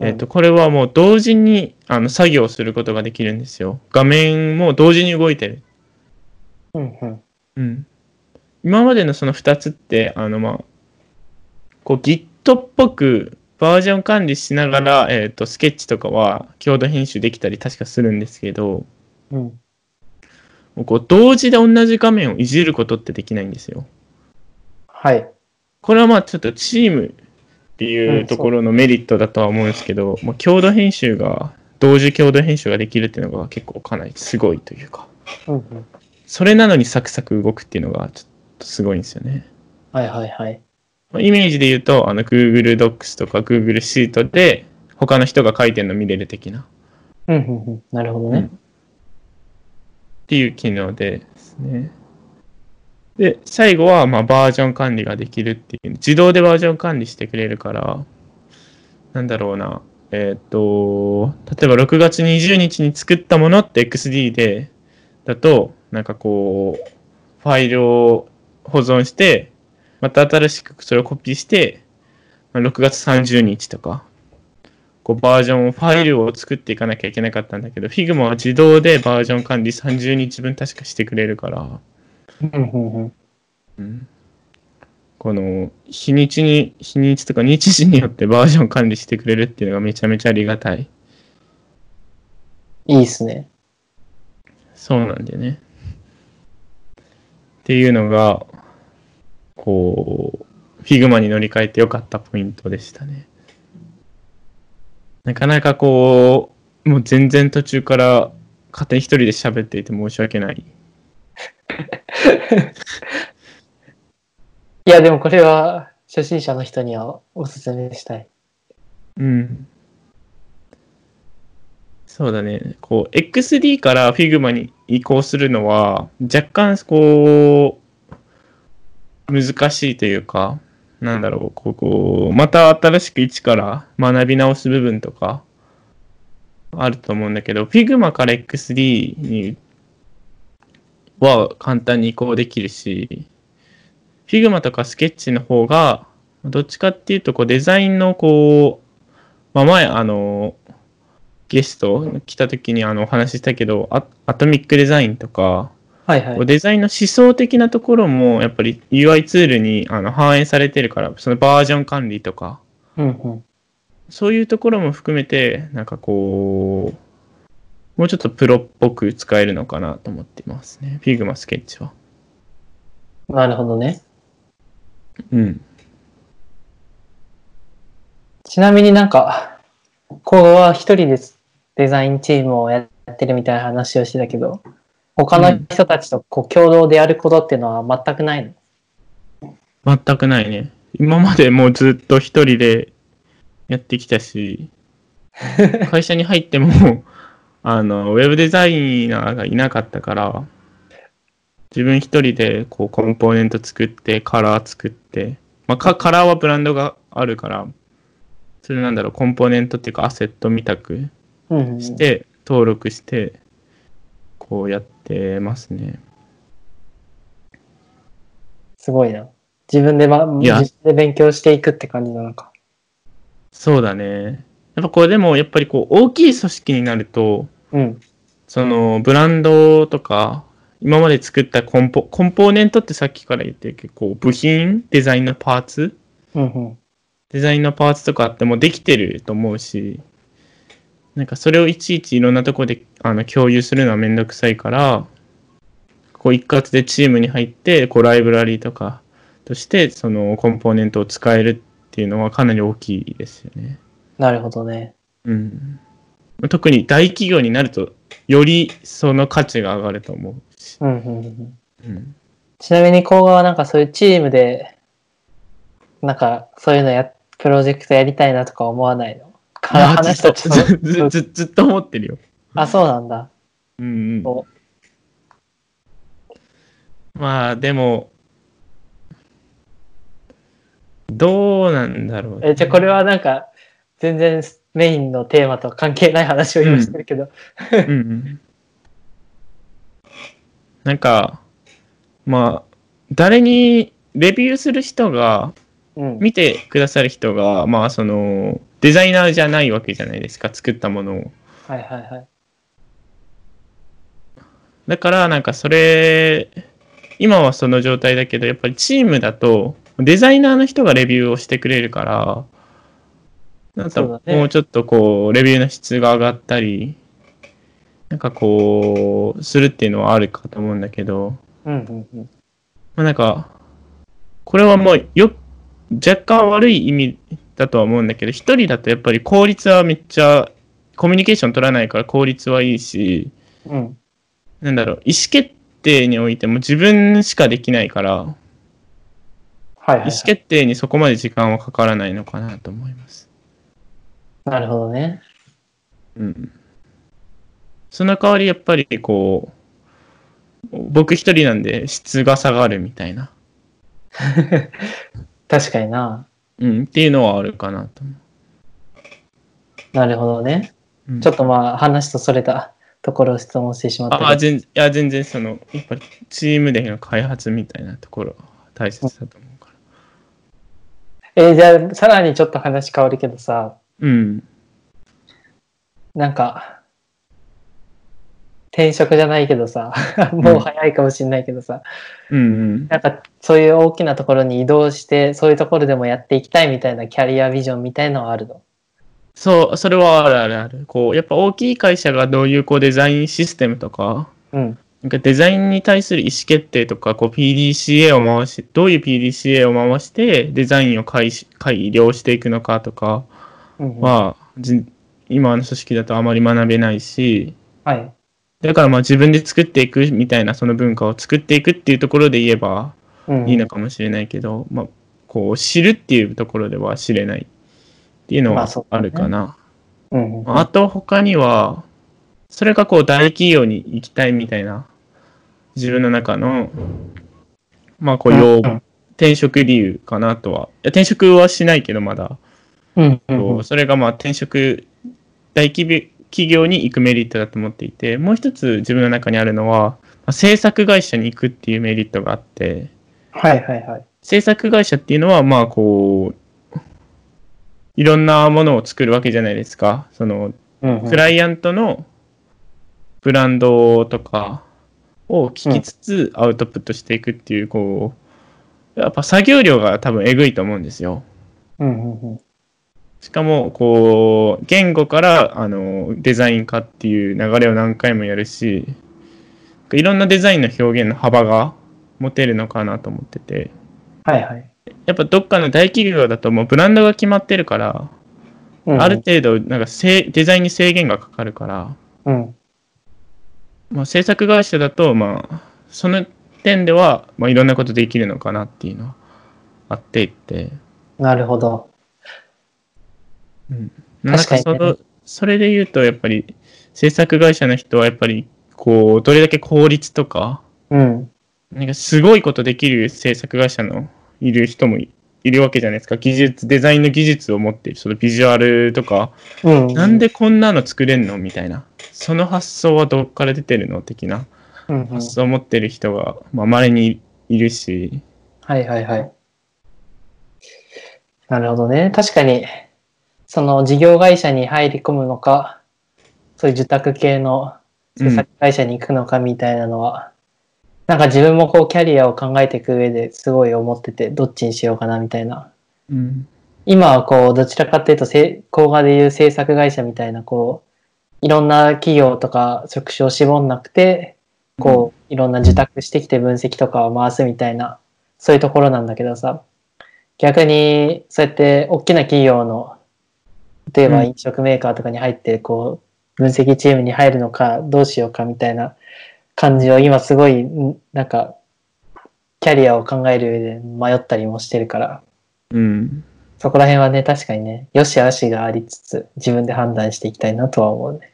えっと、これはもう同時にあの作業することができるんですよ。画面も同時に動いてる。うんうん。うん。今までのその2つって、あの、まあ、こう Git っぽくバージョン管理しながら、えっと、スケッチとかは共同編集できたり確かするんですけど、うん。こう同時で同じ画面をいじることってできないんですよ。はい。これはまあちょっとチームっていうところのメリットだとは思うんですけど、もう共同編集が、同時共同編集ができるっていうのが結構かなりすごいというか、うんうん。それなのにサクサク動くっていうのがちょっとすごいんですよね。はいはいはい。まあイメージで言うと、あの Google Docs とか Google シートで他の人が書いてるの見れる的なっうんうんうん。なるほどね。ていう機能ですね。で、最後はまあバージョン管理ができるっていう、自動でバージョン管理してくれるから、なんだろうな、えーっと、例えば6月20日に作ったものって XD で、だと、なんかこう、ファイルを保存して、また新しくそれをコピーして、ま6月30日とか、こうバージョンを、ファイルを作っていかなきゃいけなかったんだけど、Figma は自動でバージョン管理30日分確かしてくれるから、この日にちに、日にちとか日時によってバージョン管理してくれるっていうのがめちゃめちゃありがたい。いいっすね。そうなんだよね。っていうのが、こう、Figma に乗り換えてよかったポイントでしたね。なかなかこう、もう全然途中から勝手に一人で喋っていて申し訳ない。いや、でもこれは初心者の人にはおすすめしたい。うん。そうだね。こう、XD から Figma に移行するのは、若干、こう、難しいというか、なんだろう、ここ、また新しく一から学び直す部分とか、あると思うんだけど、Figma から XD には簡単に移行できるし、Figma とかスケッチの方が、どっちかっていうと、こう、デザインの、こう、まあ、前、あの、ゲスト来た時にあのお話ししたけど、アアトミックデザインとか、はいはい。デザインの思想的なところも、やっぱり UI ツールにあの反映されてるから、そのバージョン管理とか、うんうん。そういうところも含めて、なんかこう、もうちょっとプロっぽく使えるのかなと思っていますね。Figma スケッチは。なるほどね。うん。ちなみになんか、こうは一人でデザインチームをやってるみたいな話をしてたけど、他の人たちとこう共同でやることっていうのは全くないの？全くないね。今までもうずっと一人でやってきたし、会社に入っても、あの、ウェブデザイナーがいなかったから、自分一人でこうコンポーネント作って、カラー作って、まあ、カカラーはブランドがあるから、それなんだろう、コンポーネントっていうかアセットみたく。して、登録して、こうやってますね。すごいな。自分で、ま、自分で勉強していくって感じなのか。そうだね。やっぱこれでも、やっぱりこう、大きい組織になると、うん。そのブランドとか、今まで作ったコンポコンポーネントってさっきから言ってるけど、こう部品、デザインのパーツ、うんうん。デザインのパーツとかってもうできてると思うし、なんかそれをいちいちいろんなところであの共有するのはめんどくさいから、こう一括でチームに入って、こうライブラリーとかとして、そのコンポーネントを使えるっていうのはかなり大きいですよね。なるほどね。うん。特に大企業になると、よりその価値が上がると思うし。うんうんうん。うん、ちなみに、甲賀はなんかそういうチームで、なんかそういうのや、プロジェクトやりたいなとか思わないの？話とちょっずずずずっと思ってるよ。あ、そうなんだ。うんうん、おまあでも、どうなんだろう、え、じゃあこれはなんか、全然メインのテーマとは関係ない話を今してるけど。うんうん、なんか、まあ、誰にレビューする人が、うん。見てくださる人が、まあその、デザイナーじゃないわけじゃないですか、作ったものを。はいはいはい。だから、なんかそれ、今はその状態だけど、やっぱりチームだと、デザイナーの人がレビューをしてくれるから、なんかもうちょっとこう、レビューの質が上がったり、なんかこう、するっていうのはあるかと思うんだけど、うんうんうん。まあ、なんか、これはもうよ、若干悪い意味だとは思うんだけど、一人だとやっぱり効率はめっちゃ、コミュニケーション取らないから効率はいいし、うん。なんだろう、意思決定においても自分しかできないから、はいはい、はい。意思決定にそこまで時間はかからないのかなと思います。なるほどね。うん。その代わりやっぱりこう、僕一人なんで質が下がるみたいな、確かにな。うん、っていうのはあるかなと思なるほどね。う。うんちょっとまあ話とそれた ところを質問してしまったああ、全然、いや、全然その、やっぱりチームでの開発みたいなところは大切だと思うから。えーじゃあさらにちょっと話変わるけどさ、うん。なんか、転職じゃないけどさ、もう早いかもしれないけどさ、うんうん。なんかそういう大きなところに移動して、そういうところでもやっていきたいみたいなキャリアビジョンみたいのはあるの？そう、それはあるあるある。こう、やっぱ大きい会社がどういうこうデザインシステムとか、うん。なんかデザインに対する意思決定とか、こう PDCA を回し、どういう PDCA を回してデザインを改し改良していくのかとかうんうん、今の組織だとあまり学べないし、はい。だからまあ自分で作っていくみたいなその文化を作っていくっていうところで言えばうんいいのかもしれないけど、まあこう知るっていうところでは知れないっていうのはまあるかな。うんうんあと他には、それがこう大企業に行きたいみたいな、自分の中の、まあこう要うんうん転職理由かなとは。いや転職はしないけどまだ。うんうんうんそれがまあ転職、大企業企業に行くメリットだと思っていて、もう一つ自分の中にあるのは、まあ制作会社に行くっていうメリットがあって、はいはいはい。制作会社っていうのは、まあこう、いろんなものを作るわけじゃないですか。そのうんうんクライアントのブランドとかを聞きつつアウトプットしていくっていう、こう、やっぱ作業量が多分えぐいと思うんですよ。うんうんうんしかも、こう、言語からあのデザイン化っていう流れを何回もやるし、いろんなデザインの表現の幅が持てるのかなと思ってて、はいはい。やっぱどっかの大企業だともうブランドが決まってるから、うんうんある程度なんかせデザインに制限がかかるから、うん。まあ、制作会社だと、まあ、その点では、まあ、いろんなことできるのかなっていうのはあってって、なるほど。なんか確かその、それで言うと、やっぱり制作会社の人は、やっぱり、こう、どれだけ効率とか、うん。なんかすごいことできる制作会社のいる人もいいるわけじゃないですか。技術、デザインの技術を持っている、そのビジュアルとか、うん。なんでこんなの作れんのみたいな。その発想はどっから出てるの的なうんうん発想を持ってる人が、まあ、稀にいるし、はいはいはい。なるほどね。確かに、その事業会社に入り込むのか、そういう受託系の制作会社に行くのかみたいなのは、なんか自分もこうキャリアを考えていく上ですごい思ってて、どっちにしようかなみたいな。うん。今はこう、どちらかっていうと、せ工画でいう制作会社みたいな、こう、いろんな企業とか職種を絞んなくて、こう、いろんな受託してきて分析とかを回すみたいな、そういうところなんだけどさ、逆に、そうやって大きな企業の、例えばうん飲食メーカーとかに入って、こう、分析チームに入るのか、どうしようかみたいな感じを今すごい、んなんか、キャリアを考える上で迷ったりもしてるから、うん。そこら辺はね、確かにね、よし悪しがありつつ、自分で判断していきたいなとは思うね。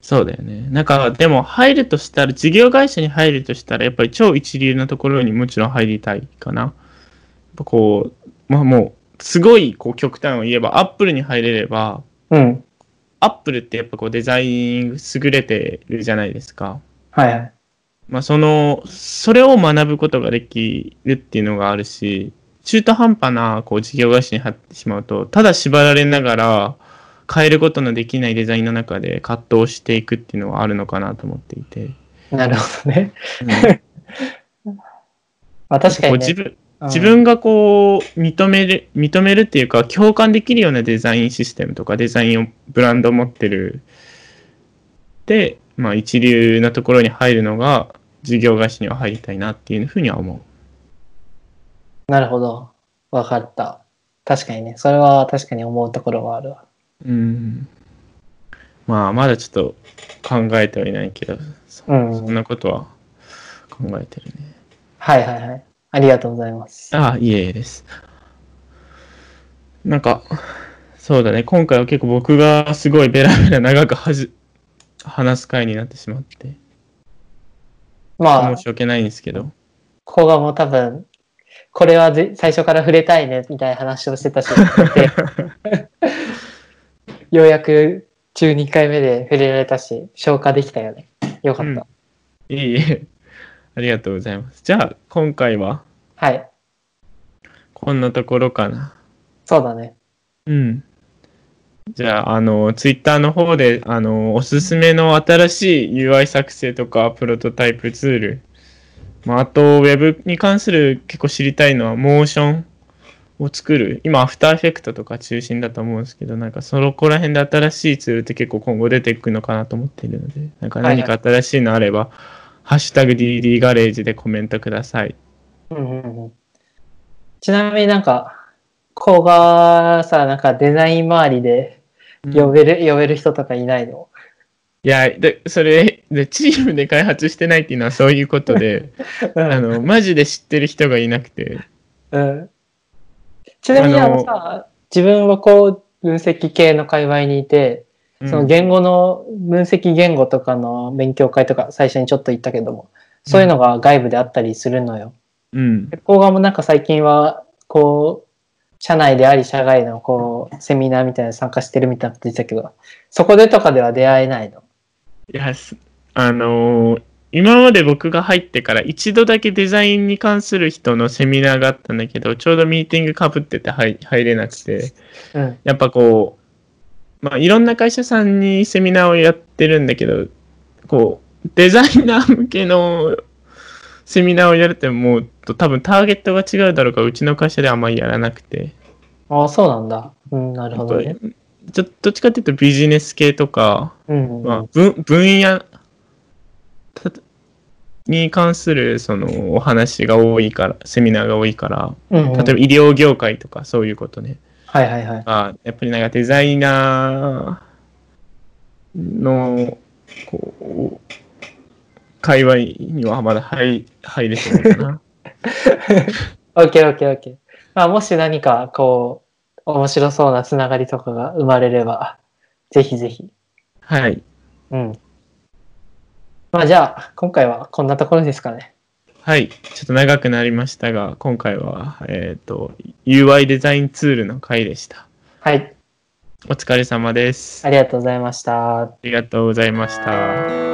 そうだよね。なんか、でも入るとしたら、事業会社に入るとしたら、やっぱり超一流なところにもちろん入りたいかな。こう、まあもう、すごいこう極端を言えば、アップルに入れれば、うん。アップルってやっぱこうデザイン優れてるじゃないですか。はいはい。まあその、それを学ぶことができるっていうのがあるし、中途半端なこう事業会社に入ってしまうと、ただ縛られながら変えることのできないデザインの中で葛藤していくっていうのはあるのかなと思っていて。なるほどね。うん まあ確かに、ね。自分うん自分がこう認める認めるっていうか共感できるようなデザインシステムとかデザインをブランドを持ってるで、まあ、一流なところに入るのが事業会社には入りたいなっていうふうには思なるほど。わかった。確かにね。それは確かに思うところはあるわ。う。うん。まあまだちょっと考えてはいないけど、そうんそんなことは考えてるね。はいはいはい。ありがとうございます。ああ、いえいえです。なんか、そうだね、今回は結構僕がすごいベラベラ長くはじ話す回になってしまって、まあ申、し訳ないんですけど。ここがもう多分、これはぜ最初から触れたいね、みたいな話をしてたし、で ようやく12回目で触れられたし、消化できたよね。よかった。うんいえいえ、ありがとうございます。じゃあ、今回は？はい。こんなところかな。そうだね。うん。じゃあ、あの、ツイッターの方で、あの、おすすめの新しい UI 作成とか、プロトタイプツール、まあ、あと、ウェブに関する結構知りたいのは、モーションを作る。今、アフターエフェクトとか中心だと思うんですけど、なんか、そこら辺で新しいツールって結構今後出てくるのかなと思っているので、なんか何か新しいのあれば、ハッシュタグ DD ガレージでコメントください。うんうんうん。ちなみになんか、こがさ、なんかデザイン周りで呼べる、呼べる人とかいないの？いや、で、それ、で、チームで開発してないっていうのはそういうことで、うん。あの、マジで知ってる人がいなくて、うん。ちなみにあのさ、自分はこう、分析系の界隈にいて、その言語の、分析言語とかの勉強会とか最初にちょっと言ったけども、そういうのが外部であったりするのよ。うん。で工画もなんか最近は、こう、社内であり社外のこう、セミナーみたいなの参加してるみたいなこと言ってたけど、そこでとかでは出会えないの？いや、すあのー今まで僕が入ってから一度だけデザインに関する人のセミナーがあったんだけど、ちょうどミーティングかぶってて入入れなくて、うん。やっぱこう、まあいろんな会社さんにセミナーをやってるんだけど、こう、デザイナー向けのセミナーをやるってもう多分ターゲットが違うだろうから、うちの会社ではあんまりやらなくて、ああ、そうなんだ。うん、なるほどね。ちょどっちかっていうとビジネス系とか、うん。まあ、分分野たに関するそのお話が多いから、セミナーが多いから、うん、うん。例えば医療業界とかそういうことね。はいはいはい。あやっぱりなんかデザイナーの、こう、界隈にはまだ入入れてないかな。オッケーオッケーオッケー。まあ、もし何かこう、面白そうなつながりとかが生まれれば、ぜひぜひ。はい。うん。まあじゃあ、今回はこんなところですかね。はい。ちょっと長くなりましたが、今回は、えっ、と、UI デザインツールの回でした。はい。お疲れ様です。ありがとうございました。ありがとうございました。